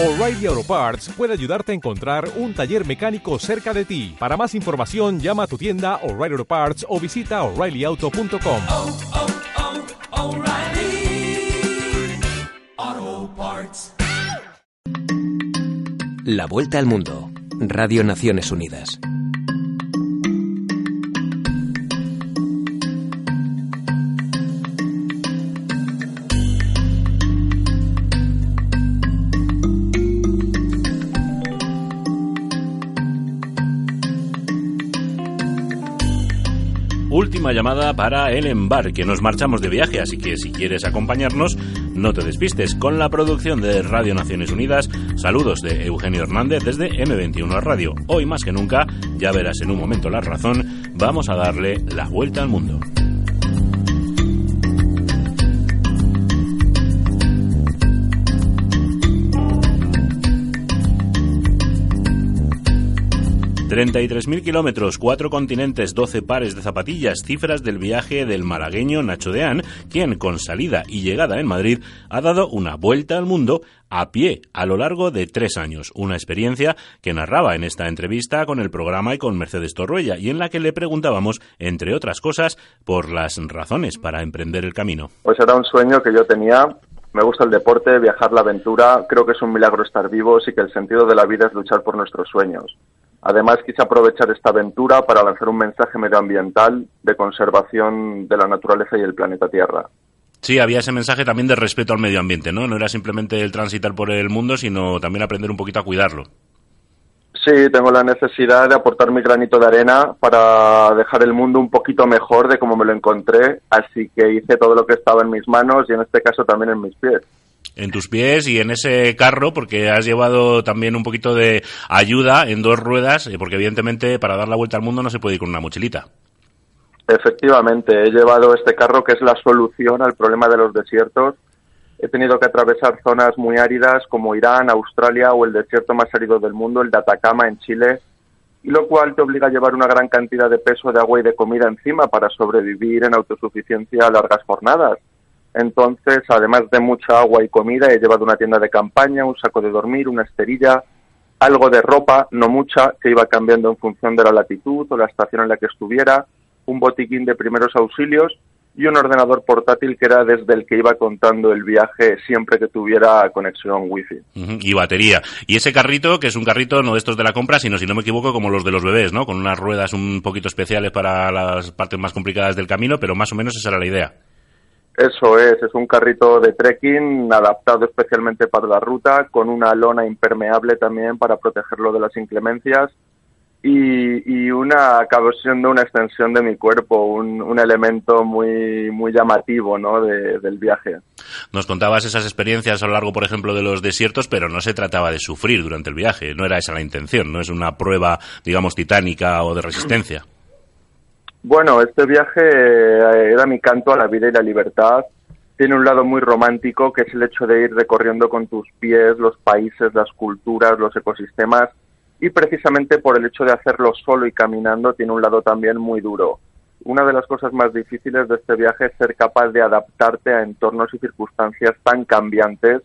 O'Reilly Auto Parts puede ayudarte a encontrar un taller mecánico cerca de ti. Para más información, llama a tu tienda O'Reilly Auto Parts o visita oreillyauto.com. oh, oh, Parts. La vuelta al mundo. Radio Naciones Unidas. Última llamada para el embarque. Nos marchamos de viaje, así que si quieres acompañarnos, no te despistes. Con la producción de Radio Naciones Unidas, saludos de Eugenio Hernández desde M21 Radio. Hoy más que nunca, ya verás en un momento la razón, vamos a darle la vuelta al mundo. Mil kilómetros, cuatro continentes, 12 pares de zapatillas, cifras del viaje del malagueño Nacho Deán, quien con salida y llegada en Madrid ha dado una vuelta al mundo a pie a lo largo de tres años. Una experiencia que narraba en esta entrevista con el programa y con Mercedes Torruella y en la que le preguntábamos, entre otras cosas, por las razones para emprender el camino. Pues era un sueño que yo tenía. Me gusta el deporte, viajar, la aventura. Creo que es un milagro estar vivos y que el sentido de la vida es luchar por nuestros sueños. Además, quise aprovechar esta aventura para lanzar un mensaje medioambiental de conservación de la naturaleza y el planeta Tierra. Sí, había ese mensaje también de respeto al medio ambiente, ¿no? No era simplemente el transitar por el mundo, sino también aprender un poquito a cuidarlo. Sí, tengo la necesidad de aportar mi granito de arena para dejar el mundo un poquito mejor de como me lo encontré, así que hice todo lo que estaba en mis manos y en este caso también en mis pies en tus pies y en ese carro porque has llevado también un poquito de ayuda en dos ruedas porque evidentemente para dar la vuelta al mundo no se puede ir con una mochilita. Efectivamente, he llevado este carro que es la solución al problema de los desiertos. He tenido que atravesar zonas muy áridas como Irán, Australia o el desierto más árido del mundo, el de Atacama en Chile, y lo cual te obliga a llevar una gran cantidad de peso de agua y de comida encima para sobrevivir en autosuficiencia a largas jornadas. Entonces, además de mucha agua y comida, he llevado una tienda de campaña, un saco de dormir, una esterilla, algo de ropa, no mucha, que iba cambiando en función de la latitud o la estación en la que estuviera, un botiquín de primeros auxilios y un ordenador portátil que era desde el que iba contando el viaje siempre que tuviera conexión wifi. Y batería. Y ese carrito, que es un carrito no de estos de la compra, sino, si no me equivoco, como los de los bebés, ¿no? Con unas ruedas un poquito especiales para las partes más complicadas del camino, pero más o menos esa era la idea. Eso es, es un carrito de trekking adaptado especialmente para la ruta, con una lona impermeable también para protegerlo de las inclemencias y, una acabó siendo una extensión de mi cuerpo, un, un elemento muy muy llamativo ¿no? De, del viaje. Nos contabas esas experiencias a lo largo, por ejemplo, de los desiertos, pero no se trataba de sufrir durante el viaje, no era esa la intención, no es una prueba, digamos, titánica o de resistencia. Bueno, este viaje eh, era mi canto a la vida y la libertad. Tiene un lado muy romántico, que es el hecho de ir recorriendo con tus pies los países, las culturas, los ecosistemas, y precisamente por el hecho de hacerlo solo y caminando, tiene un lado también muy duro. Una de las cosas más difíciles de este viaje es ser capaz de adaptarte a entornos y circunstancias tan cambiantes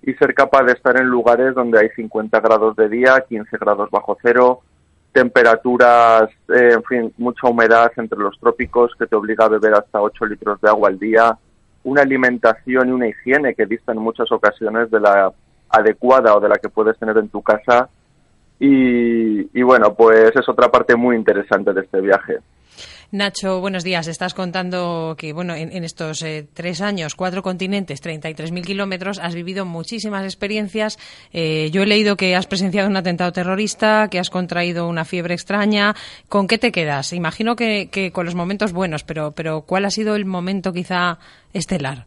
y ser capaz de estar en lugares donde hay 50 grados de día, 15 grados bajo cero, temperaturas, eh, en fin, mucha humedad entre los trópicos que te obliga a beber hasta 8 litros de agua al día, una alimentación y una higiene que dista en muchas ocasiones de la adecuada o de la que puedes tener en tu casa. Y, y bueno, pues es otra parte muy interesante de este viaje. Nacho, buenos días. Estás contando que, bueno, en, en estos eh, tres años, cuatro continentes, 33.000 kilómetros, has vivido muchísimas experiencias. Eh, yo he leído que has presenciado un atentado terrorista, que has contraído una fiebre extraña. ¿Con qué te quedas? Imagino que, que con los momentos buenos, pero, pero ¿cuál ha sido el momento quizá estelar?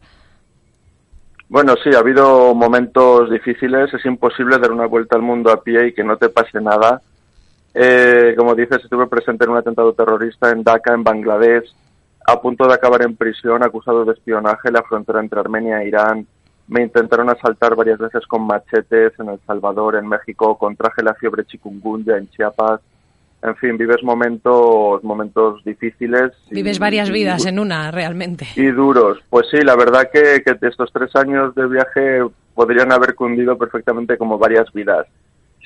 Bueno, sí, ha habido momentos difíciles. Es imposible dar una vuelta al mundo a pie y que no te pase nada eh, como dices, estuve presente en un atentado terrorista en Dhaka, en Bangladesh, a punto de acabar en prisión, acusado de espionaje en la frontera entre Armenia e Irán. Me intentaron asaltar varias veces con machetes en El Salvador, en México, contraje la fiebre chikungunya en Chiapas. en fin, vives momentos, momentos difíciles. Vives varias vidas en una, realmente. Y duros. Pues sí, la verdad que, que estos tres años de viaje podrían haber cundido perfectamente como varias vidas.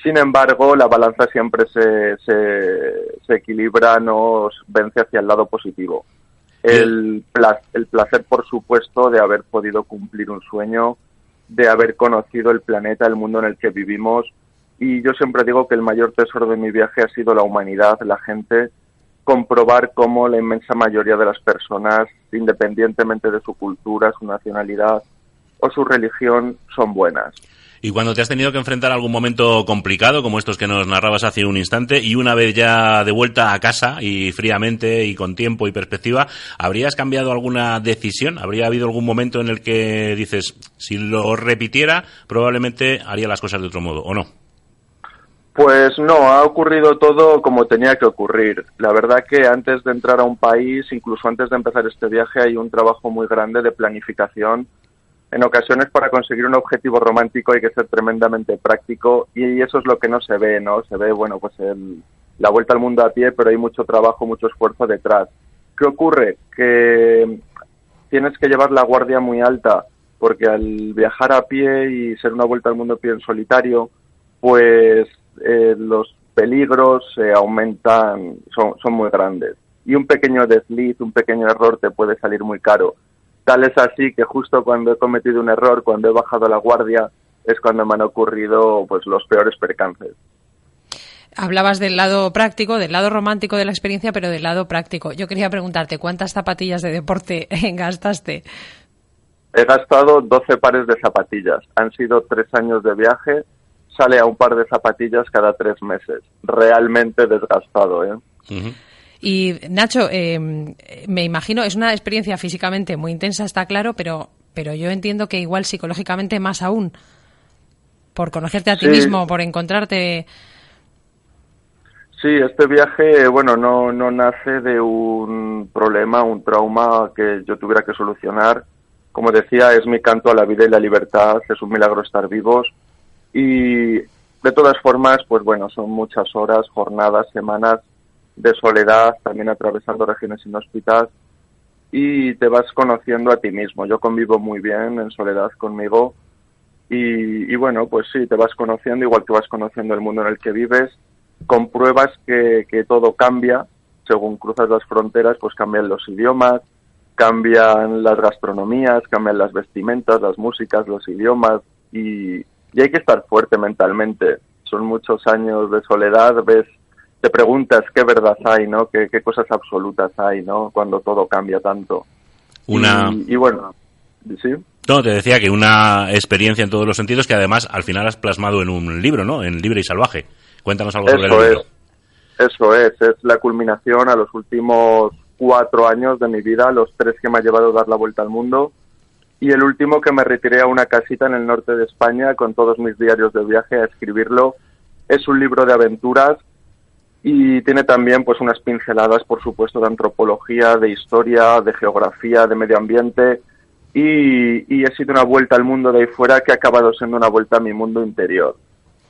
Sin embargo, la balanza siempre se, se, se equilibra, nos vence hacia el lado positivo. El, el placer, por supuesto, de haber podido cumplir un sueño, de haber conocido el planeta, el mundo en el que vivimos, y yo siempre digo que el mayor tesoro de mi viaje ha sido la humanidad, la gente, comprobar cómo la inmensa mayoría de las personas, independientemente de su cultura, su nacionalidad o su religión, son buenas. Y cuando te has tenido que enfrentar a algún momento complicado, como estos que nos narrabas hace un instante, y una vez ya de vuelta a casa y fríamente y con tiempo y perspectiva, ¿habrías cambiado alguna decisión? ¿Habría habido algún momento en el que dices, si lo repitiera, probablemente haría las cosas de otro modo, o no? Pues no, ha ocurrido todo como tenía que ocurrir. La verdad que antes de entrar a un país, incluso antes de empezar este viaje, hay un trabajo muy grande de planificación. En ocasiones para conseguir un objetivo romántico hay que ser tremendamente práctico y eso es lo que no se ve, ¿no? Se ve, bueno, pues la vuelta al mundo a pie, pero hay mucho trabajo, mucho esfuerzo detrás. ¿Qué ocurre? Que tienes que llevar la guardia muy alta porque al viajar a pie y ser una vuelta al mundo a pie en solitario, pues eh, los peligros se aumentan, son, son muy grandes. Y un pequeño desliz, un pequeño error te puede salir muy caro. Tal es así que justo cuando he cometido un error, cuando he bajado la guardia, es cuando me han ocurrido pues los peores percances. Hablabas del lado práctico, del lado romántico de la experiencia, pero del lado práctico. Yo quería preguntarte, ¿cuántas zapatillas de deporte gastaste? He gastado 12 pares de zapatillas. Han sido tres años de viaje sale a un par de zapatillas cada tres meses. Realmente desgastado, ¿eh? Y Nacho, em, me imagino, es una experiencia físicamente muy intensa, está claro, pero, pero yo entiendo que igual psicológicamente más aún, por conocerte a ti mismo, por encontrarte. Sí, este viaje, bueno, no, no nace de un problema, un trauma que yo tuviera que solucionar. Como decía, es mi canto a la vida y la libertad, es un milagro estar vivos y de todas formas, pues bueno, son muchas horas, jornadas, semanas de soledad, también atravesando regiones inhóspitas y te vas conociendo a ti mismo. Yo convivo muy bien en soledad conmigo y, bueno, pues sí, te vas conociendo igual que vas conociendo el mundo en el que vives, compruebas que, que todo cambia, según cruzas las fronteras, pues cambian los idiomas, cambian las gastronomías, cambian las vestimentas, las músicas, los idiomas y, y hay que estar fuerte mentalmente. Son muchos años de soledad, ves, te preguntas qué verdad hay, ¿no? Qué, cosas absolutas hay, ¿no? Cuando todo cambia tanto. Una... Y, bueno, ¿sí? No, te decía que una experiencia en todos los sentidos que además al final has plasmado en un libro, ¿no? En Libre y Salvaje. Cuéntanos algo sobre el libro. Eso es, es la culminación a los últimos cuatro años de mi vida, los tres que me ha llevado a dar la vuelta al mundo y el último que me retiré a una casita en el norte de España con todos mis diarios de viaje a escribirlo. Es un libro de aventuras y tiene también pues unas pinceladas, por supuesto, de antropología, de historia, de geografía, de medio ambiente y, y he sido una vuelta al mundo de ahí fuera que ha acabado siendo una vuelta a mi mundo interior.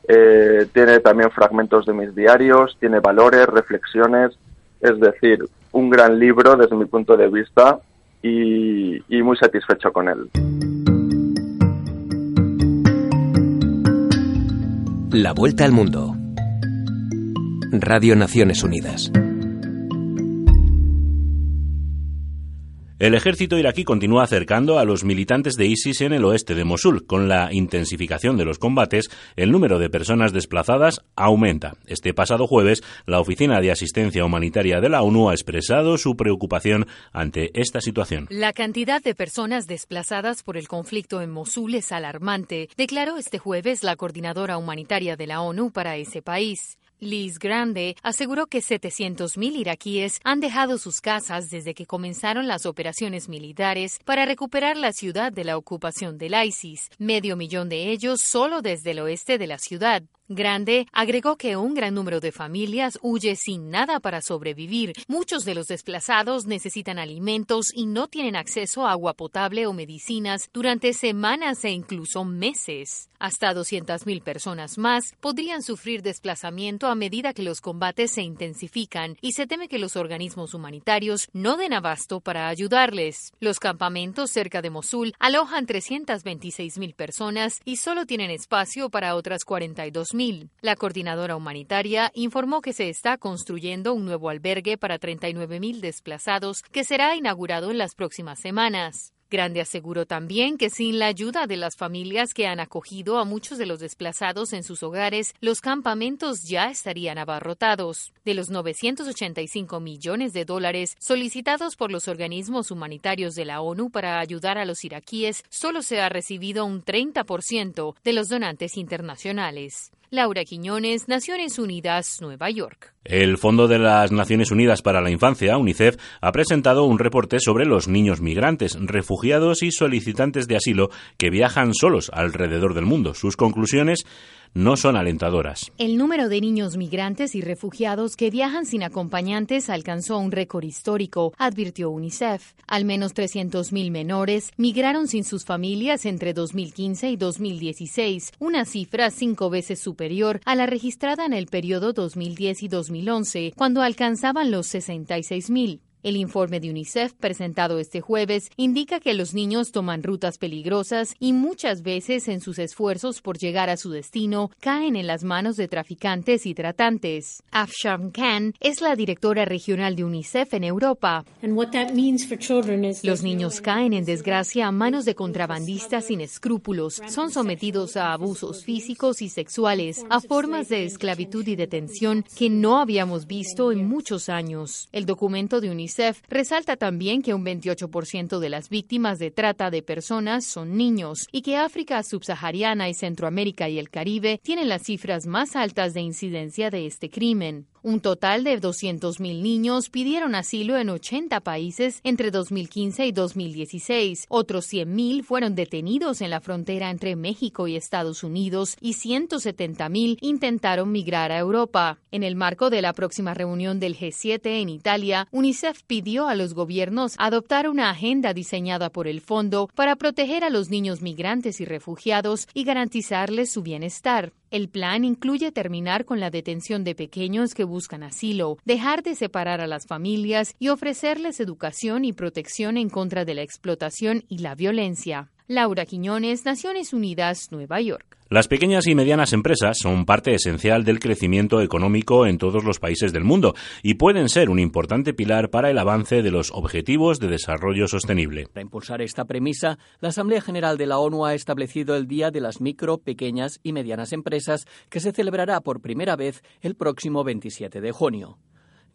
Eh, tiene también fragmentos de mis diarios, tiene valores, reflexiones, es decir, un gran libro desde mi punto de vista y, muy satisfecho con él. La Vuelta al Mundo. Radio Naciones Unidas. El ejército iraquí continúa acercando a los militantes de ISIS en el oeste de Mosul. Con la intensificación de los combates, el número de personas desplazadas aumenta. Este pasado jueves, la Oficina de Asistencia Humanitaria de la ONU ha expresado su preocupación ante esta situación. La cantidad de personas desplazadas por el conflicto en Mosul es alarmante, declaró este jueves la coordinadora humanitaria de la ONU para ese país. Liz Grande aseguró que 700.000 iraquíes han dejado sus casas desde que comenzaron las operaciones militares para recuperar la ciudad de la ocupación del ISIS, medio millón de ellos solo desde el oeste de la ciudad. Grande agregó que un gran número de familias huye sin nada para sobrevivir. Muchos de los desplazados necesitan alimentos y no tienen acceso a agua potable o medicinas durante semanas e incluso meses. Hasta 200.000 personas más podrían sufrir desplazamiento a medida que los combates se intensifican y se teme que los organismos humanitarios no den abasto para ayudarles. Los campamentos cerca de Mosul alojan 326.000 personas y solo tienen espacio para otras 42.000 la coordinadora humanitaria informó que se está construyendo un nuevo albergue para 39.000 desplazados que será inaugurado en las próximas semanas. Grande aseguró también que sin la ayuda de las familias que han acogido a muchos de los desplazados en sus hogares, los campamentos ya estarían abarrotados. De los 985 millones de dólares solicitados por los organismos humanitarios de la ONU para ayudar a los iraquíes, solo se ha recibido un 30% de los donantes internacionales. Laura Quiñones, Naciones Unidas, Nueva York. El Fondo de las Naciones Unidas para la Infancia, UNICEF, ha presentado un reporte sobre los niños migrantes, refugiados y solicitantes de asilo que viajan solos alrededor del mundo. Sus conclusiones no son alentadoras. El número de niños migrantes y refugiados que viajan sin acompañantes alcanzó un récord histórico, advirtió UNICEF. Al menos 300.000 menores migraron sin sus familias entre 2015 y 2016, una cifra cinco veces superior a la registrada en el periodo 2010 y 2011, cuando alcanzaban los 66.000. El informe de UNICEF presentado este jueves indica que los niños toman rutas peligrosas y muchas veces en sus esfuerzos por llegar a su destino caen en las manos de traficantes y tratantes. Afsham Khan es la directora regional de UNICEF en Europa. Los niños caen en desgracia a manos de contrabandistas sin escrúpulos, son sometidos a abusos físicos y sexuales, a formas de esclavitud y detención que no habíamos visto en muchos años. El documento de UNICEF Resalta también que un 28% de las víctimas de trata de personas son niños y que África subsahariana y Centroamérica y el Caribe tienen las cifras más altas de incidencia de este crimen. Un total de 200.000 niños pidieron asilo en 80 países entre 2015 y 2016. Otros 100.000 fueron detenidos en la frontera entre México y Estados Unidos y 170.000 intentaron migrar a Europa. En el marco de la próxima reunión del G7 en Italia, UNICEF pidió a los gobiernos adoptar una agenda diseñada por el fondo para proteger a los niños migrantes y refugiados y garantizarles su bienestar. El plan incluye terminar con la detención de pequeños que buscan asilo, dejar de separar a las familias y ofrecerles educación y protección en contra de la explotación y la violencia. Laura Quiñones, Naciones Unidas, Nueva York. Las pequeñas y medianas empresas son parte esencial del crecimiento económico en todos los países del mundo y pueden ser un importante pilar para el avance de los objetivos de desarrollo sostenible. Para impulsar esta premisa, la Asamblea General de la ONU ha establecido el Día de las Micro, Pequeñas y Medianas Empresas, que se celebrará por primera vez el próximo 27 de junio.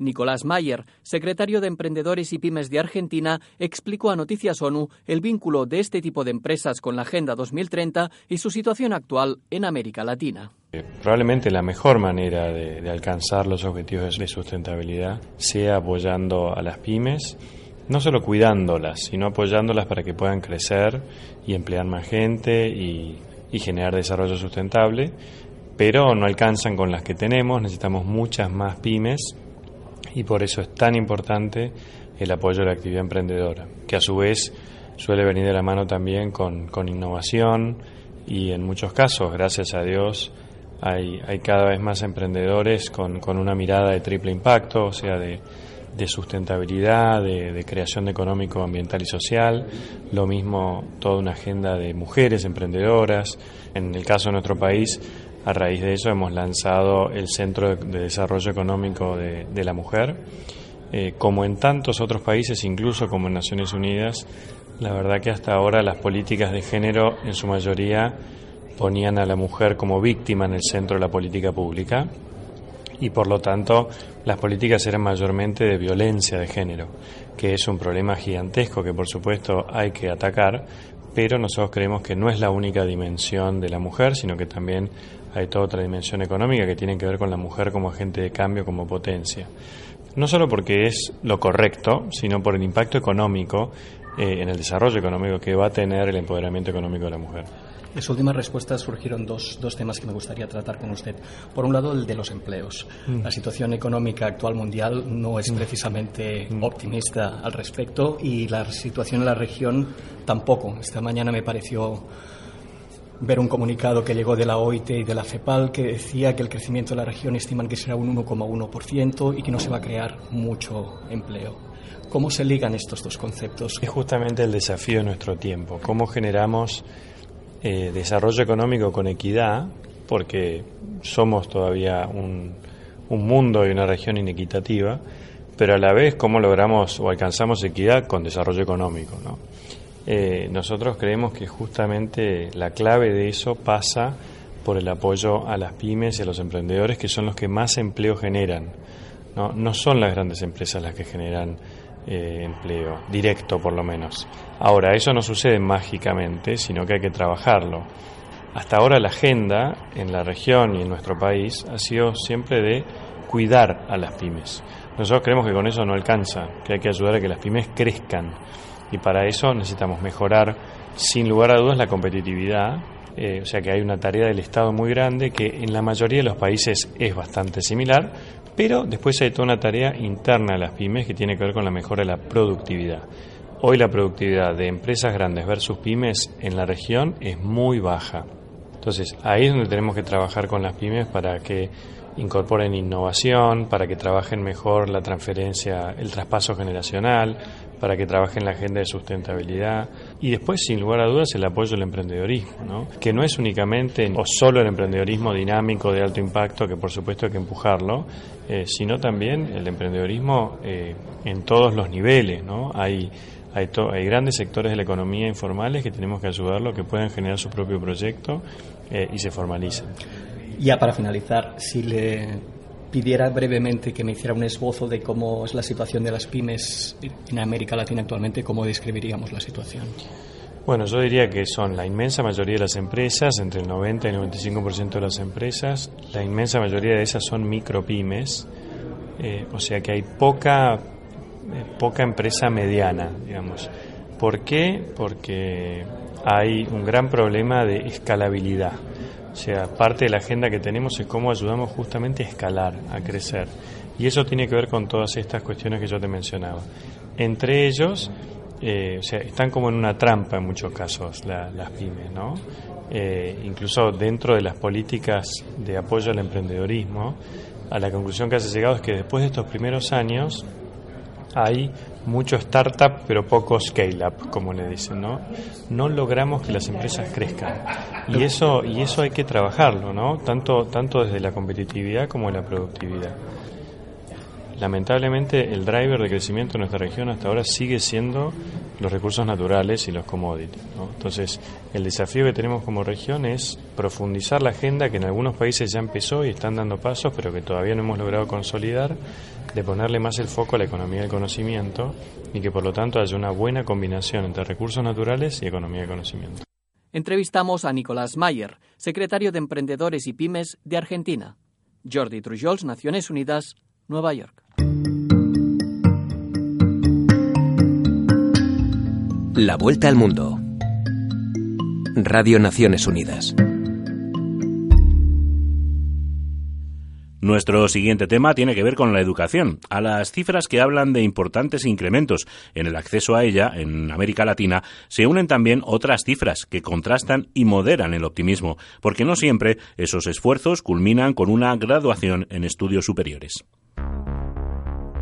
Nicolás Mayer, secretario de Emprendedores y Pymes de Argentina, explicó a Noticias ONU el vínculo de este tipo de empresas con la Agenda 2030 y su situación actual en América Latina. Eh, probablemente la mejor manera de, alcanzar los objetivos de sustentabilidad sea apoyando a las pymes, no solo cuidándolas, sino apoyándolas para que puedan crecer y emplear más gente y generar desarrollo sustentable, pero no alcanzan con las que tenemos, necesitamos muchas más pymes y por eso es tan importante el apoyo a la actividad emprendedora, que a su vez suele venir de la mano también con, innovación y en muchos casos, gracias a Dios, hay, hay cada vez más emprendedores con, una mirada de triple impacto, o sea, de, sustentabilidad, de, de, creación económico, ambiental y social, lo mismo toda una agenda de mujeres emprendedoras. En el caso de nuestro país, a raíz de eso hemos lanzado el Centro de Desarrollo Económico de, la Mujer. Eh, como en tantos otros países, incluso como en Naciones Unidas, la verdad que hasta ahora las políticas de género en su mayoría ponían a la mujer como víctima en el centro de la política pública y por lo tanto las políticas eran mayormente de violencia de género, que es un problema gigantesco que por supuesto hay que atacar, pero nosotros creemos que no es la única dimensión de la mujer, sino que también hay toda otra dimensión económica que tiene que ver con la mujer como agente de cambio, como potencia. No solo porque es lo correcto, sino por el impacto económico eh, en el desarrollo económico que va a tener el empoderamiento económico de la mujer. De su última respuesta surgieron dos, dos, temas que me gustaría tratar con usted. Por un lado, el de los empleos. Mm. La situación económica actual mundial no es mm. precisamente mm. optimista al respecto y la situación en la región tampoco. Esta mañana me pareció ver un comunicado que llegó de la OIT y de la CEPAL que decía que el crecimiento de la región estiman que será un 1,1% y que no se va a crear mucho empleo. ¿Cómo se ligan estos dos conceptos? Es justamente el desafío de nuestro tiempo. ¿Cómo generamos eh, desarrollo económico con equidad, porque somos todavía un, un mundo y una región inequitativa, pero a la vez cómo logramos o alcanzamos equidad con desarrollo económico. ¿no? Eh, nosotros creemos que justamente la clave de eso pasa por el apoyo a las pymes y a los emprendedores, que son los que más empleo generan. No, no son las grandes empresas las que generan eh, empleo, directo por lo menos. Ahora, eso no sucede mágicamente, sino que hay que trabajarlo. Hasta ahora la agenda en la región y en nuestro país ha sido siempre de cuidar a las pymes. Nosotros creemos que con eso no alcanza, que hay que ayudar a que las pymes crezcan. Y para eso necesitamos mejorar, sin lugar a dudas, la competitividad. Eh, o sea que hay una tarea del Estado muy grande que en la mayoría de los países es bastante similar, pero después hay toda una tarea interna de las pymes que tiene que ver con la mejora de la productividad. Hoy la productividad de empresas grandes versus pymes en la región es muy baja. Entonces ahí es donde tenemos que trabajar con las pymes para que incorporen innovación, para que trabajen mejor la transferencia, el traspaso generacional, para que trabajen la agenda de sustentabilidad y después, sin lugar a dudas, el apoyo al emprendedorismo, ¿no? que no es únicamente o solo el emprendedorismo dinámico de alto impacto, que por supuesto hay que empujarlo, eh, sino también el emprendedorismo eh, en todos los niveles. ¿no? Hay, hay, grandes sectores de la economía informales que tenemos que ayudarlo, que puedan generar su propio proyecto eh, y se formalicen. Ya para finalizar, si le pidiera brevemente que me hiciera un esbozo de cómo es la situación de las pymes en América Latina actualmente, ¿cómo describiríamos la situación? Bueno, yo diría que son la inmensa mayoría de las empresas, entre el 90 y el 95% de las empresas, la inmensa mayoría de esas son micropymes, eh, o sea que hay poca, eh, poca empresa mediana, digamos. ¿Por qué? Porque hay un gran problema de escalabilidad. O sea, parte de la agenda que tenemos es cómo ayudamos justamente a escalar, a crecer. Y eso tiene que ver con todas estas cuestiones que yo te mencionaba. Entre ellos, eh, o sea, están como en una trampa en muchos casos las pymes, ¿no? Eh, incluso dentro de las políticas de apoyo al emprendedorismo, a la conclusión que has llegado es que después de estos primeros años hay mucho startup pero poco scale up, como le dicen, ¿no? No logramos que las empresas crezcan. Y eso y eso hay que trabajarlo, ¿no? Tanto tanto desde la competitividad como la productividad. Lamentablemente el driver de crecimiento en nuestra región hasta ahora sigue siendo los recursos naturales y los commodities. Entonces, el desafío que tenemos como región es profundizar la agenda que en algunos países ya empezó y están dando pasos, pero que todavía no hemos logrado consolidar, de ponerle más el foco a la economía del conocimiento y que por lo tanto haya una buena combinación entre recursos naturales y economía del conocimiento. Entrevistamos a Nicolás Mayer, secretario de Emprendedores y Pymes de Argentina. Jordi Trujols, Naciones Unidas, Nueva York. La vuelta al mundo. Radio Naciones Unidas. Nuestro siguiente tema tiene que ver con la educación. A las cifras que hablan de importantes incrementos en el acceso a ella en América Latina se unen también otras cifras que contrastan y moderan el optimismo, porque no siempre esos esfuerzos culminan con una graduación en estudios superiores.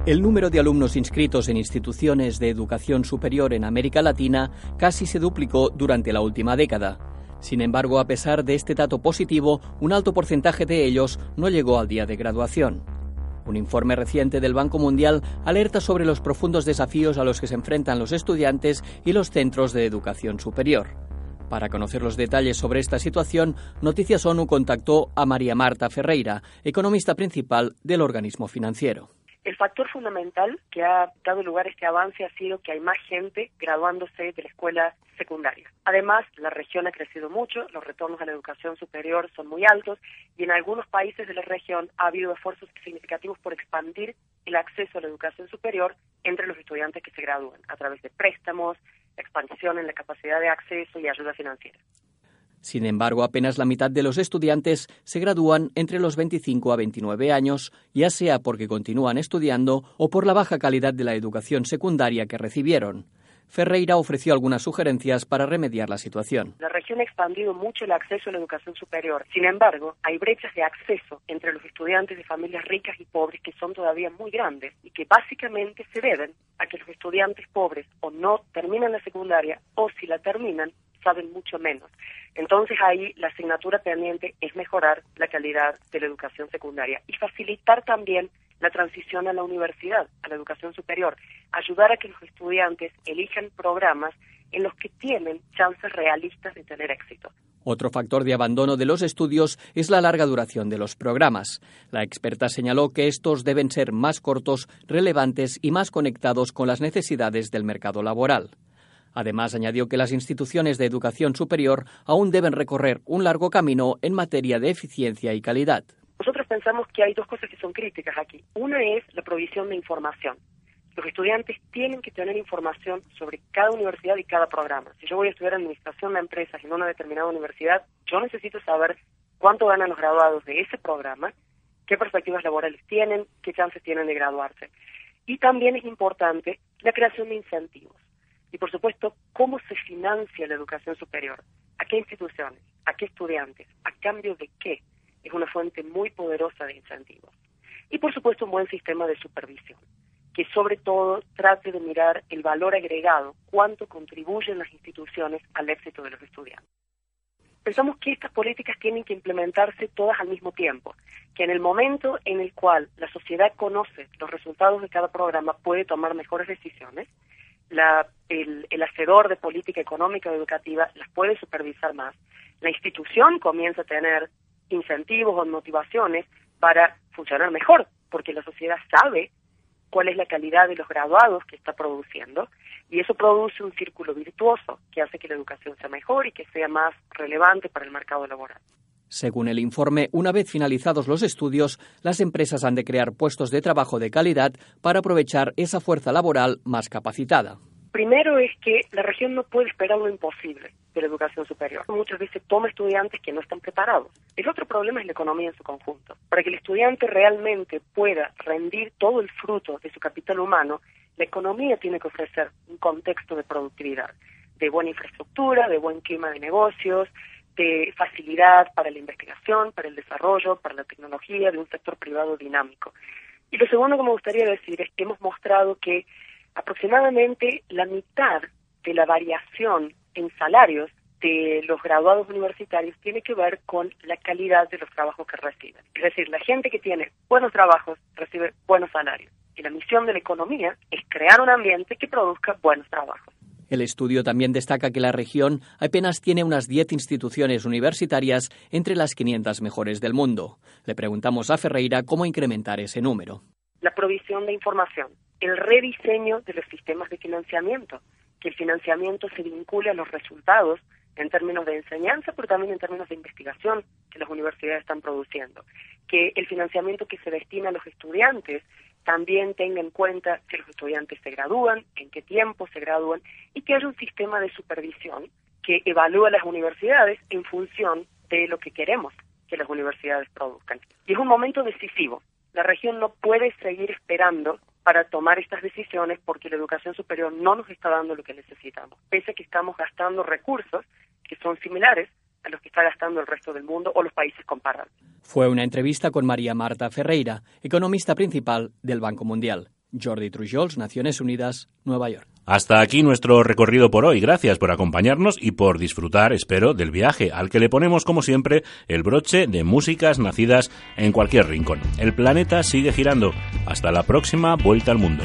El número de alumnos inscritos en instituciones de educación superior en América Latina casi se duplicó durante la última década. Sin embargo, a pesar de este dato positivo, un alto porcentaje de ellos no llegó al día de graduación. Un informe reciente del Banco Mundial alerta sobre los profundos desafíos a los que se enfrentan los estudiantes y los centros de educación superior. Para conocer los detalles sobre esta situación, Noticias ONU contactó a María Marta Ferreira, economista principal del organismo financiero. El factor fundamental que ha dado lugar a este avance ha sido que hay más gente graduándose de la escuela secundaria. Además, la región ha crecido mucho, los retornos a la educación superior son muy altos y en algunos países de la región ha habido esfuerzos significativos por expandir el acceso a la educación superior entre los estudiantes que se gradúan a través de préstamos, expansión en la capacidad de acceso y ayuda financiera. Sin embargo, apenas la mitad de los estudiantes se gradúan entre los 25 a 29 años, ya sea porque continúan estudiando o por la baja calidad de la educación secundaria que recibieron. Ferreira ofreció algunas sugerencias para remediar la situación. La región ha expandido mucho el acceso a la educación superior. Sin embargo, hay brechas de acceso entre los estudiantes de familias ricas y pobres que son todavía muy grandes y que básicamente se deben a que los estudiantes pobres o no terminan la secundaria o si la terminan saben mucho menos. Entonces ahí la asignatura pendiente es mejorar la calidad de la educación secundaria y facilitar también la transición a la universidad, a la educación superior, ayudar a que los estudiantes elijan programas en los que tienen chances realistas de tener éxito. Otro factor de abandono de los estudios es la larga duración de los programas. La experta señaló que estos deben ser más cortos, relevantes y más conectados con las necesidades del mercado laboral. Además, añadió que las instituciones de educación superior aún deben recorrer un largo camino en materia de eficiencia y calidad. Nosotros pensamos que hay dos cosas que son críticas aquí. Una es la provisión de información. Los estudiantes tienen que tener información sobre cada universidad y cada programa. Si yo voy a estudiar administración de empresas en una determinada universidad, yo necesito saber cuánto ganan los graduados de ese programa, qué perspectivas laborales tienen, qué chances tienen de graduarse. Y también es importante la creación de incentivos. Y por supuesto, cómo se financia la educación superior, a qué instituciones, a qué estudiantes, a cambio de qué es una fuente muy poderosa de incentivos. Y por supuesto un buen sistema de supervisión, que sobre todo trate de mirar el valor agregado, cuánto contribuyen las instituciones al éxito de los estudiantes. Pensamos que estas políticas tienen que implementarse todas al mismo tiempo, que en el momento en el cual la sociedad conoce los resultados de cada programa puede tomar mejores decisiones, el, el hacedor de política económica o educativa las puede supervisar más, la institución comienza a tener incentivos o motivaciones para funcionar mejor, porque la sociedad sabe cuál es la calidad de los graduados que está produciendo y eso produce un círculo virtuoso que hace que la educación sea mejor y que sea más relevante para el mercado laboral. Según el informe, una vez finalizados los estudios, las empresas han de crear puestos de trabajo de calidad para aprovechar esa fuerza laboral más capacitada. Primero es que la región no puede esperar lo imposible de la educación superior. Muchas veces toma estudiantes que no están preparados. El otro problema es la economía en su conjunto. Para que el estudiante realmente pueda rendir todo el fruto de su capital humano, la economía tiene que ofrecer un contexto de productividad, de buena infraestructura, de buen clima de negocios, de facilidad para la investigación, para el desarrollo, para la tecnología, de un sector privado dinámico. Y lo segundo que me gustaría decir es que hemos mostrado que aproximadamente la mitad de la variación en salarios de los graduados universitarios tiene que ver con la calidad de los trabajos que reciben. Es decir, la gente que tiene buenos trabajos recibe buenos salarios. Y la misión de la economía es crear un ambiente que produzca buenos trabajos. El estudio también destaca que la región apenas tiene unas 10 instituciones universitarias entre las 500 mejores del mundo. Le preguntamos a Ferreira cómo incrementar ese número. La provisión de información, el rediseño de los sistemas de financiamiento, que el financiamiento se vincule a los resultados en términos de enseñanza, pero también en términos de investigación que las universidades están produciendo, que el financiamiento que se destina a los estudiantes también tenga en cuenta que los estudiantes se gradúan, en qué tiempo se gradúan y que haya un sistema de supervisión que evalúa las universidades en función de lo que queremos que las universidades produzcan. Y es un momento decisivo. La región no puede seguir esperando para tomar estas decisiones porque la educación superior no nos está dando lo que necesitamos, pese a que estamos gastando recursos que son similares a los que está gastando el resto del mundo o los países comparables. Fue una entrevista con María Marta Ferreira, economista principal del Banco Mundial. Jordi Trujols, Naciones Unidas, Nueva York. Hasta aquí nuestro recorrido por hoy. Gracias por acompañarnos y por disfrutar, espero, del viaje, al que le ponemos, como siempre, el broche de músicas nacidas en cualquier rincón. El planeta sigue girando. Hasta la próxima vuelta al mundo.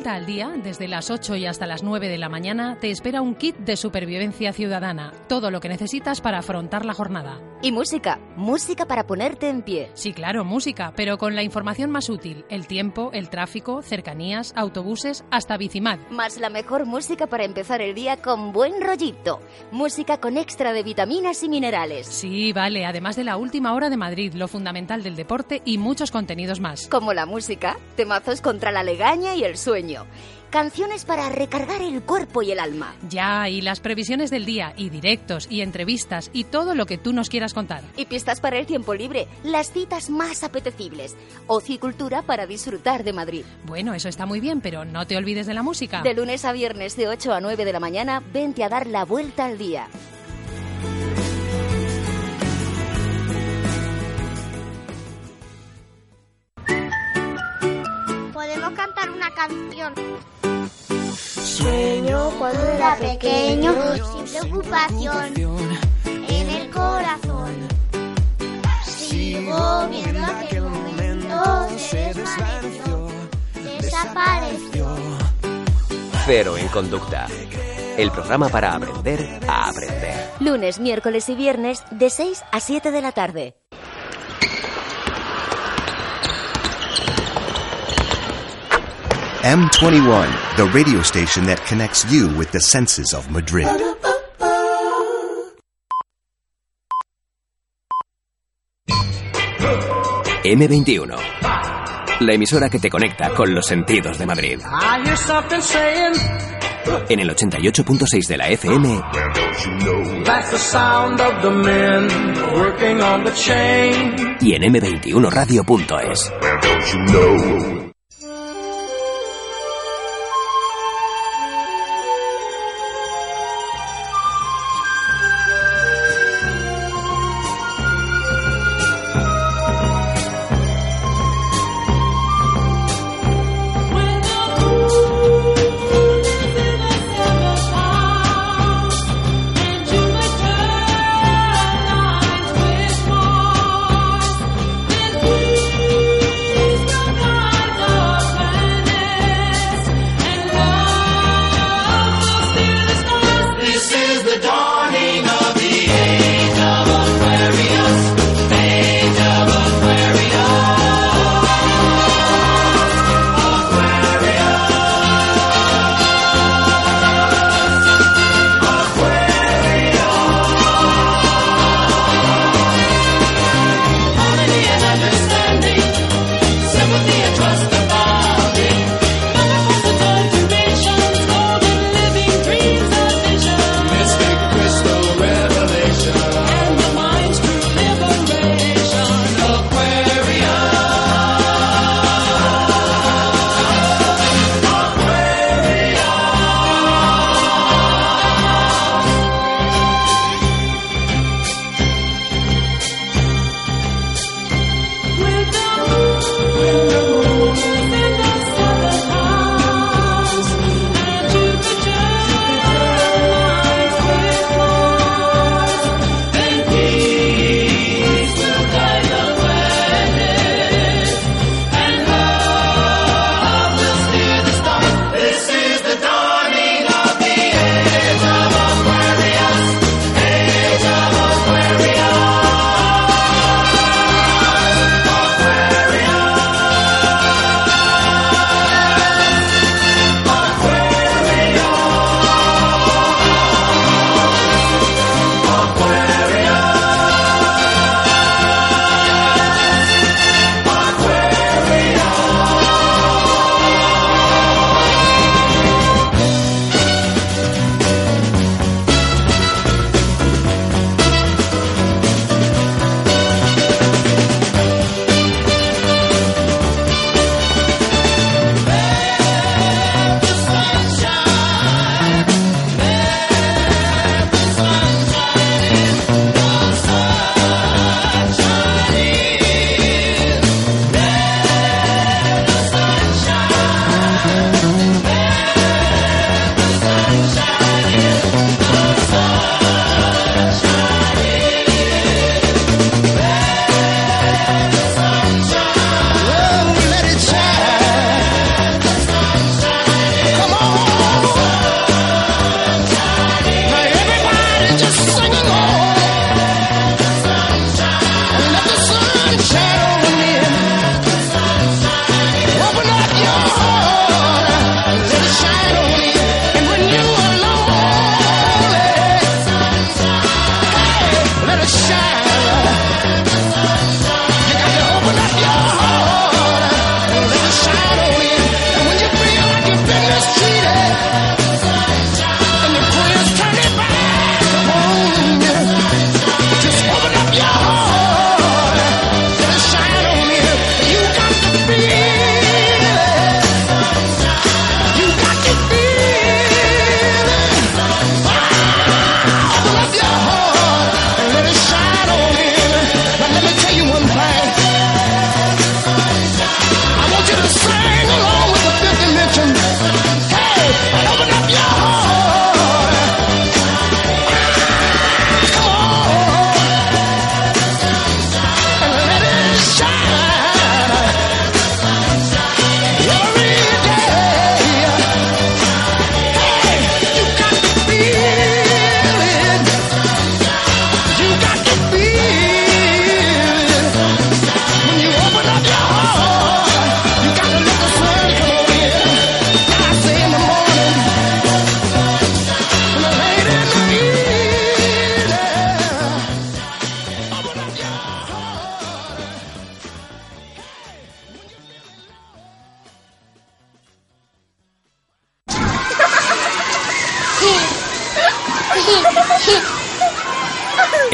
Vuelta al día, desde las 8 y hasta las 9 de la mañana, te espera un kit de supervivencia ciudadana. Todo lo que necesitas para afrontar la jornada. Y música, música para ponerte en pie. Sí, claro, música, pero con la información más útil: el tiempo, el tráfico, cercanías, autobuses, hasta Bicimad. Más la mejor música para empezar el día con buen rollito. Música con extra de vitaminas y minerales. Sí, vale, además de la última hora de Madrid, lo fundamental del deporte y muchos contenidos más. Como la música, temazos contra la legaña y el sueño. Canciones para recargar el cuerpo y el alma. Ya, y las previsiones del día, y directos, y entrevistas, y todo lo que tú nos quieras contar. Y pistas para el tiempo libre, las citas más apetecibles. Ocio y cultura para disfrutar de Madrid. Bueno, eso está muy bien, pero no te olvides de la música. De lunes a viernes de 8 a 9 de la mañana, vente a dar la vuelta al día. Podemos cantar una canción. Sueño cuando era pequeño, sin preocupación, en el corazón. Sigo viendo aquel momento, se desvaneció, desapareció. Cero en conducta. El programa para aprender a aprender. Lunes, miércoles y viernes de 6 a 7 de la tarde. M21, the radio station that connects you with the senses of Madrid. M21. La emisora que te conecta con los sentidos de Madrid. I hear something saying En el 88.6 de la FM that's the sound of the men working on the chain. y en m21radio.es.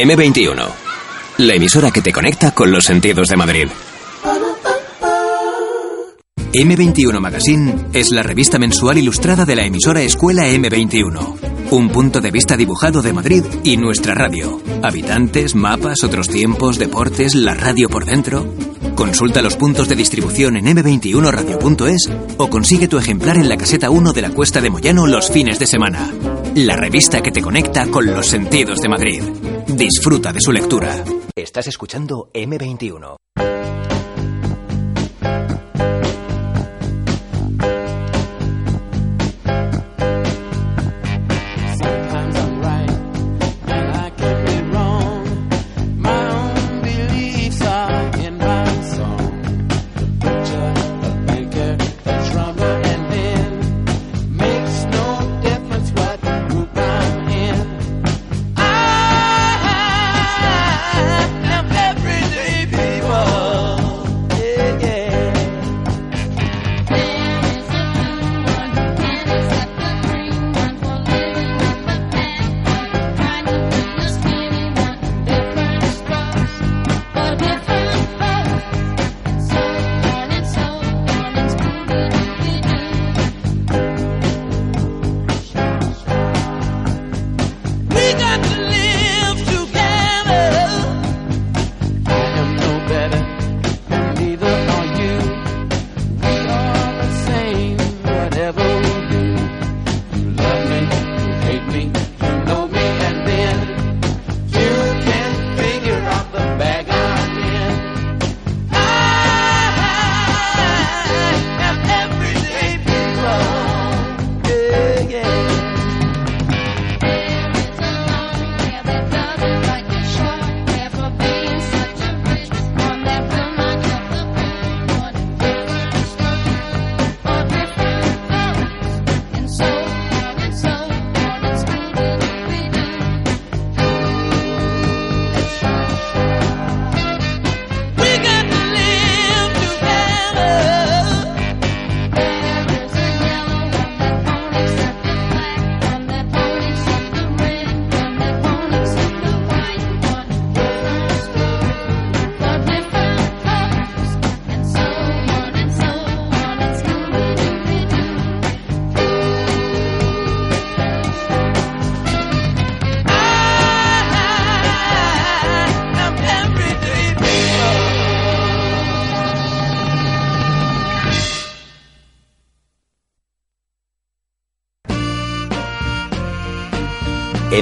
M21. La emisora que te conecta con los sentidos de Madrid. M21 Magazine es la revista mensual ilustrada de la emisora Escuela M21. Un punto de vista dibujado de Madrid y nuestra radio. Habitantes, mapas, otros tiempos, deportes, la radio por dentro. Consulta los puntos de distribución en m21radio.es o consigue tu ejemplar en la caseta 1 de la Cuesta de Moyano los fines de semana. La revista que te conecta con los sentidos de Madrid. Disfruta de su lectura. Estás escuchando M21.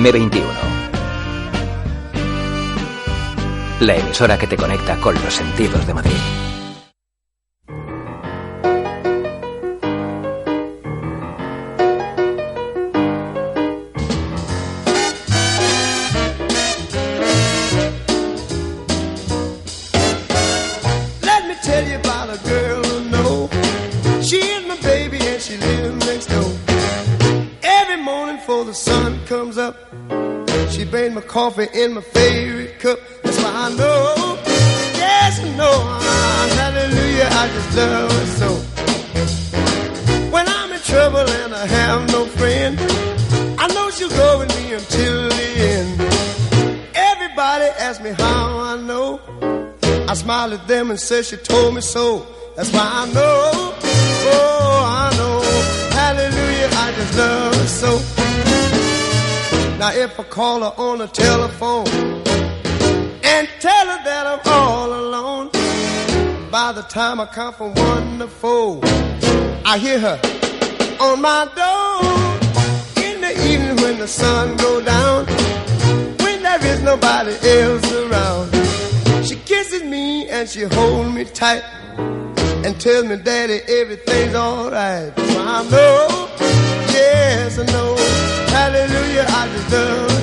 M21. La emisora que te conecta con los sentidos de Madrid. Coffee in my favorite cup. That's why I know, yes I know, ah, hallelujah, I just love her so. When I'm in trouble and I have no friend, I know she'll go with me until the end. Everybody asks me how I know. I smile at them and say she told me so. That's why call her on the telephone and tell her that I'm all alone, by the time I count from one to four, I hear her on my door in the evening when the sun go down, when there is nobody else around. She kisses me and she holds me tight and tells me, Daddy, everything's alright. So I know, yes, I know, hallelujah, I just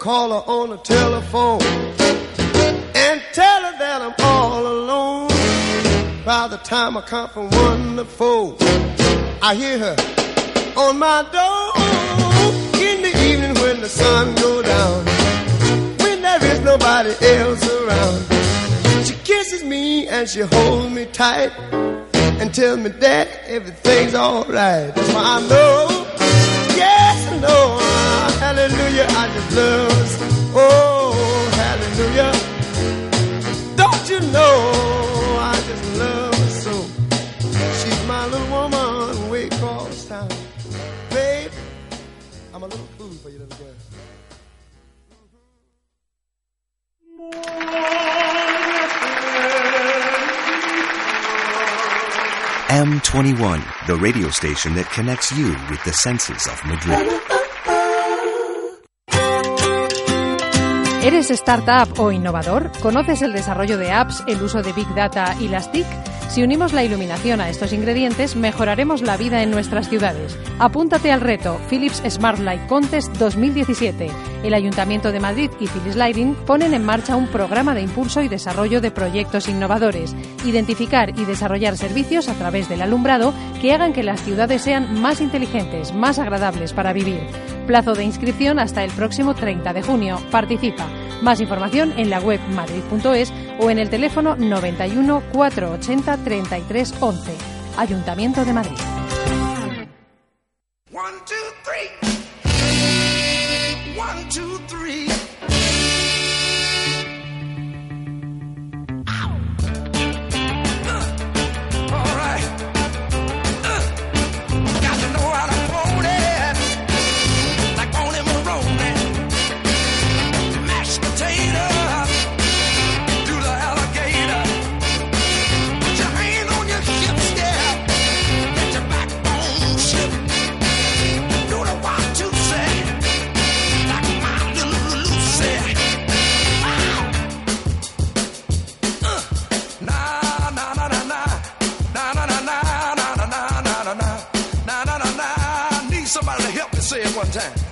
call her on the telephone and tell her that I'm all alone, by the time I come from one to four, I hear her on my door in the evening when the sun goes down. When there is nobody else around, she kisses me and she holds me tight and tells me that everything's alright. That's why I know, yes, I know, hallelujah, I just love her. Oh, hallelujah. Don't you know I just love so? She's my little woman town. Babe, I'm a little fool for you, little girl. M21, the radio station that connects you with the senses of Madrid. ¿Eres startup o innovador? ¿Conoces el desarrollo de apps, el uso de Big Data y las TIC? Si unimos la iluminación a estos ingredientes, mejoraremos la vida en nuestras ciudades. Apúntate al reto Philips Smart Light Contest 2017. El Ayuntamiento de Madrid y Philips Lighting ponen en marcha un programa de impulso y desarrollo de proyectos innovadores. Identificar y desarrollar servicios a través del alumbrado que hagan que las ciudades sean más inteligentes, más agradables para vivir. Plazo de inscripción hasta el próximo 30 de junio. Participa. Más información en la web madrid.es o en el teléfono 91 480 33 11. Ayuntamiento de Madrid. One time.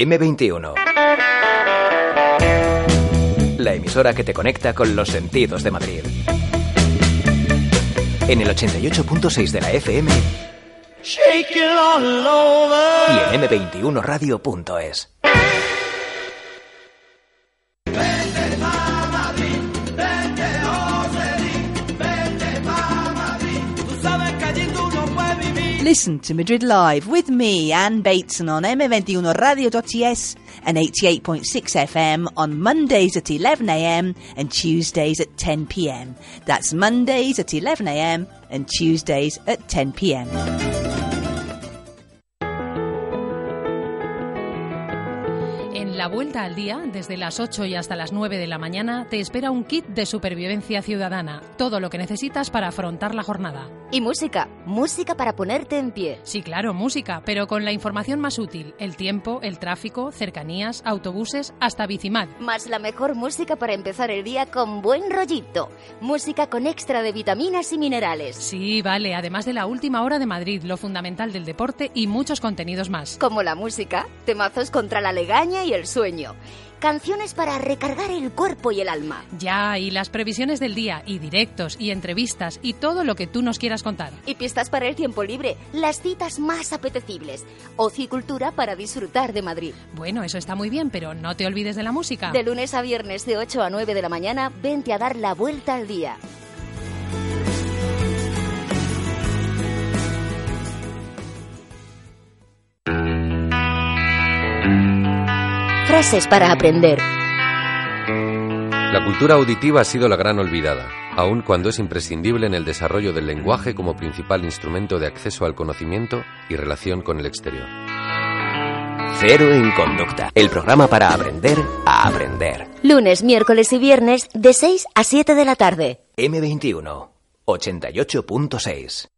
M21. La emisora que te conecta con los sentidos de Madrid. En el 88.6 de la FM y en m21radio.es. Listen to Madrid Live with me, Anne Bateson, on M21 Radio.es and 88.6 FM on Mondays at 11am and Tuesdays at 10pm. That's Mondays at 11am and Tuesdays at 10pm. La vuelta al día, desde las 8 y hasta las 9 de la mañana, te espera un kit de supervivencia ciudadana. Todo lo que necesitas para afrontar la jornada. Y música, música para ponerte en pie. Sí, claro, música, pero con la información más útil. El tiempo, el tráfico, cercanías, autobuses, hasta Bicimad. Más la mejor música para empezar el día con buen rollito. Música con extra de vitaminas y minerales. Sí, vale, además de la última hora de Madrid, lo fundamental del deporte y muchos contenidos más. Como la música, temazos contra la legaña y el sueño. Canciones para recargar el cuerpo y el alma. Ya, y las previsiones del día, y directos, y entrevistas, y todo lo que tú nos quieras contar. Y pistas para el tiempo libre, las citas más apetecibles. Ocio y cultura para disfrutar de Madrid. Bueno, eso está muy bien, pero no te olvides de la música. De lunes a viernes de 8 a 9 de la mañana, vente a dar la vuelta al día. Frases para aprender. La cultura auditiva ha sido la gran olvidada, aun cuando es imprescindible en el desarrollo del lenguaje como principal instrumento de acceso al conocimiento y relación con el exterior. Cero en Conducta, el programa para aprender a aprender. Lunes, miércoles y viernes de 6 a 7 de la tarde. M21, 88.6.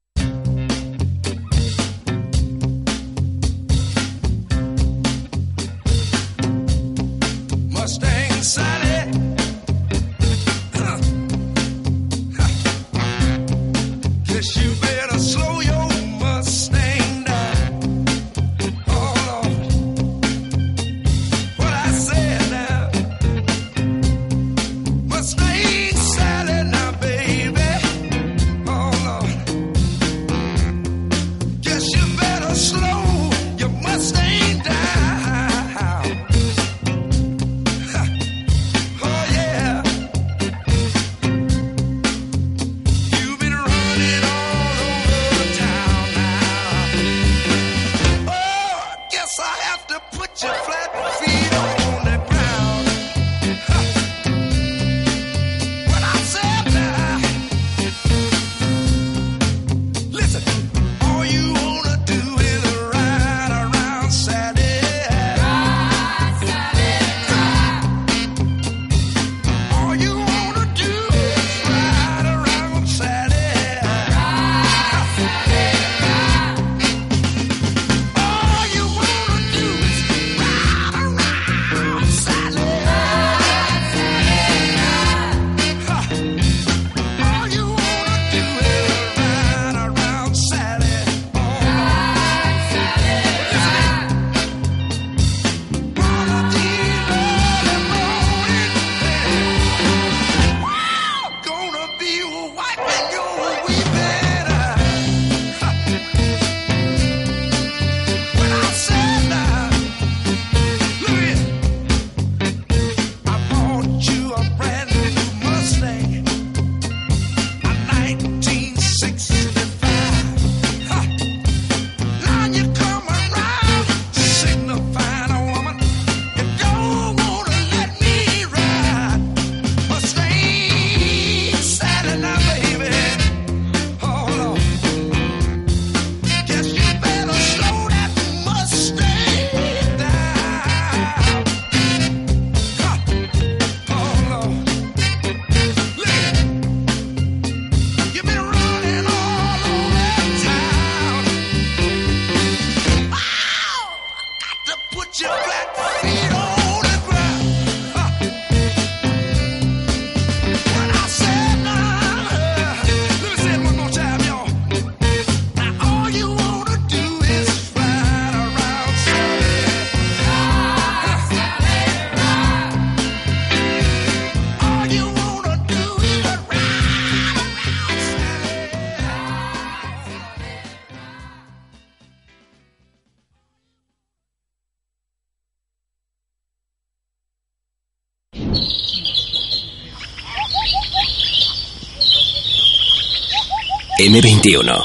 M21,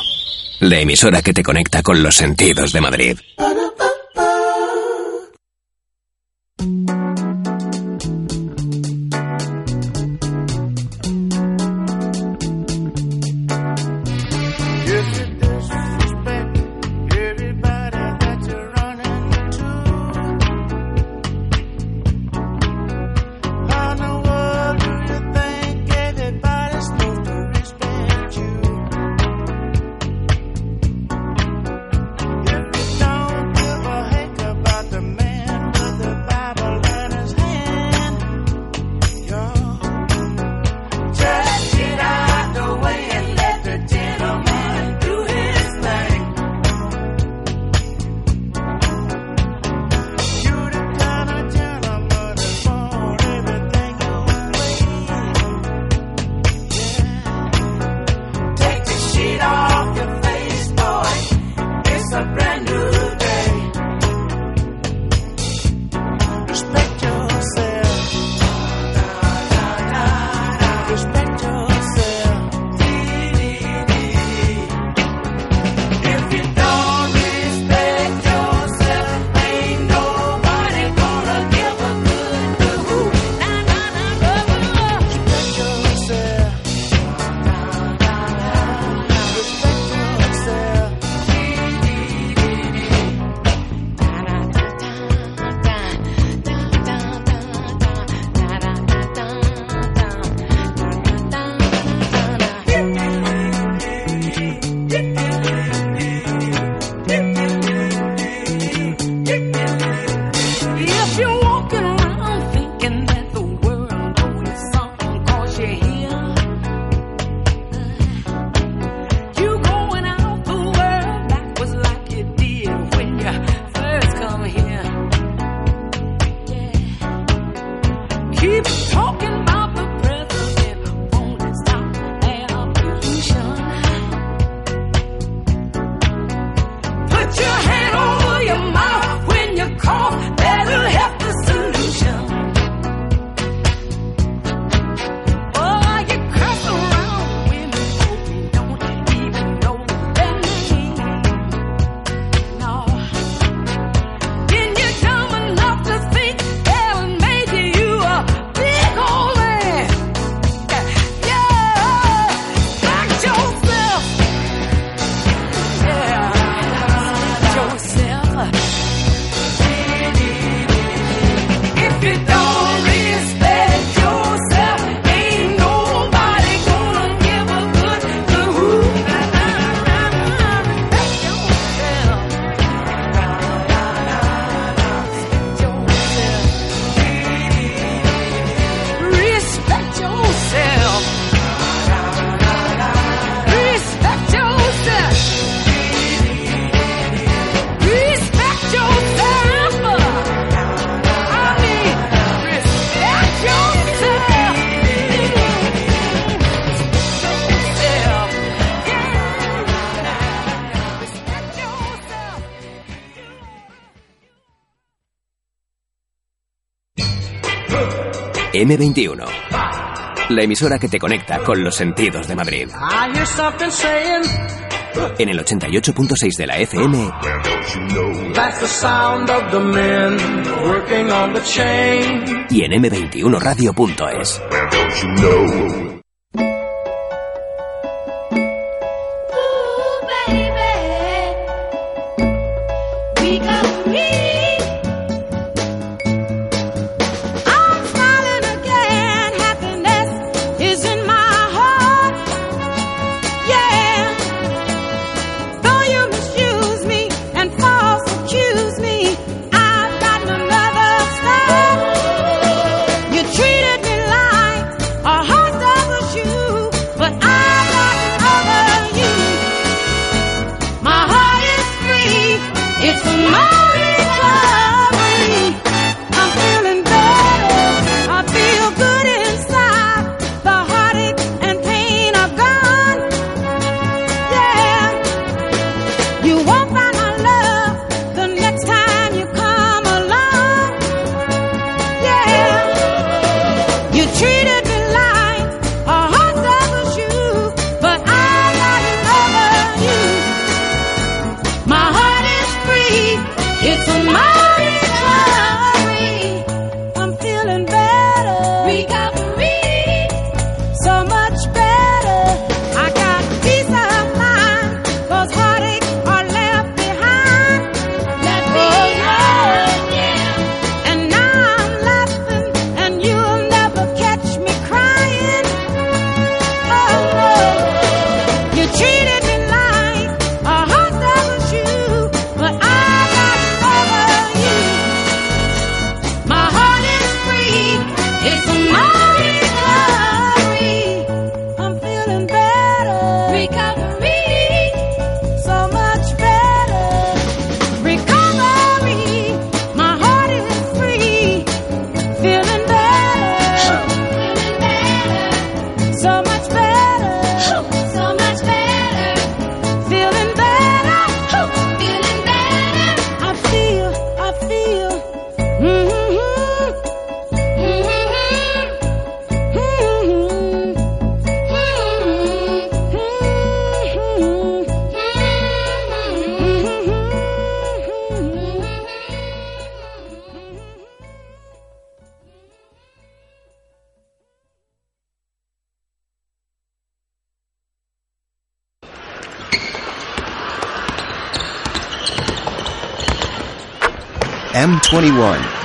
la emisora que te conecta con los sentidos de Madrid. M21. La emisora que te conecta con los sentidos de Madrid. En el 88.6 de la FM y en m21radio.es.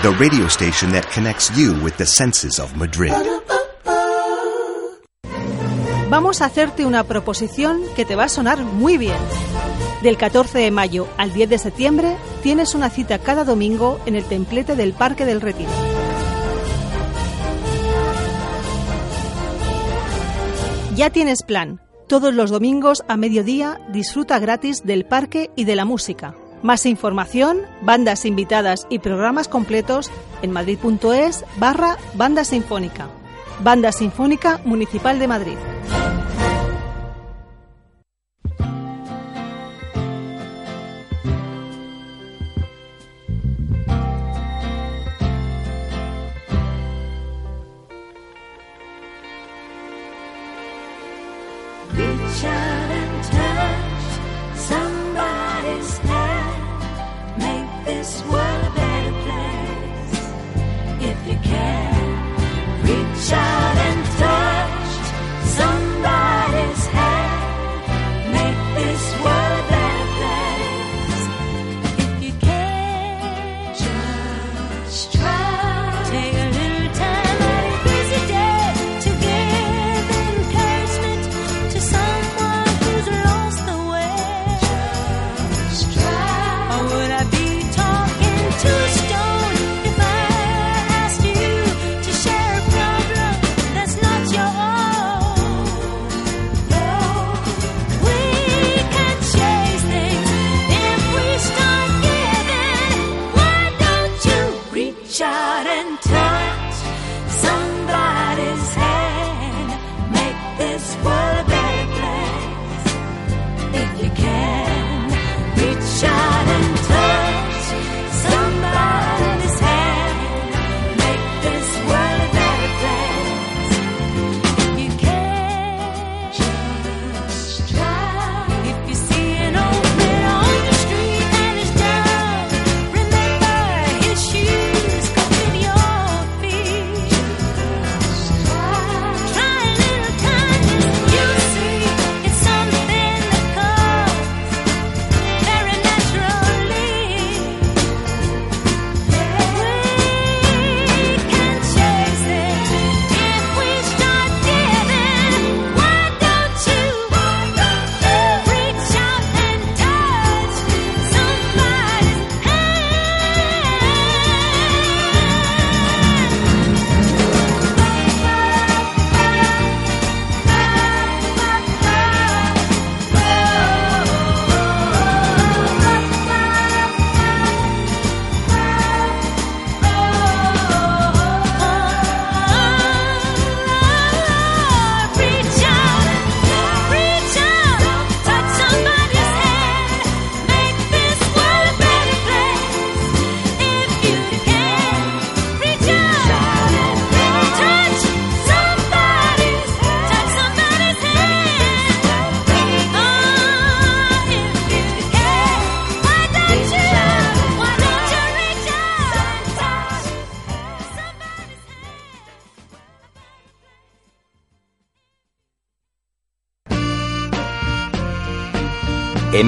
the radio station that connects you with the senses of Madrid. Vamos a hacerte una proposición que te va a sonar muy bien. Del 14 de mayo al 10 de septiembre tienes una cita cada domingo en el templete del Parque del Retiro. Ya tienes plan. Todos los domingos a mediodía disfruta gratis del parque y de la música. Más información, bandas invitadas y programas completos en madrid.es barra banda sinfónica. Banda Sinfónica Municipal de Madrid.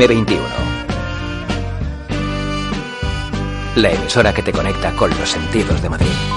M21. La emisora que te conecta con los sentidos de Madrid.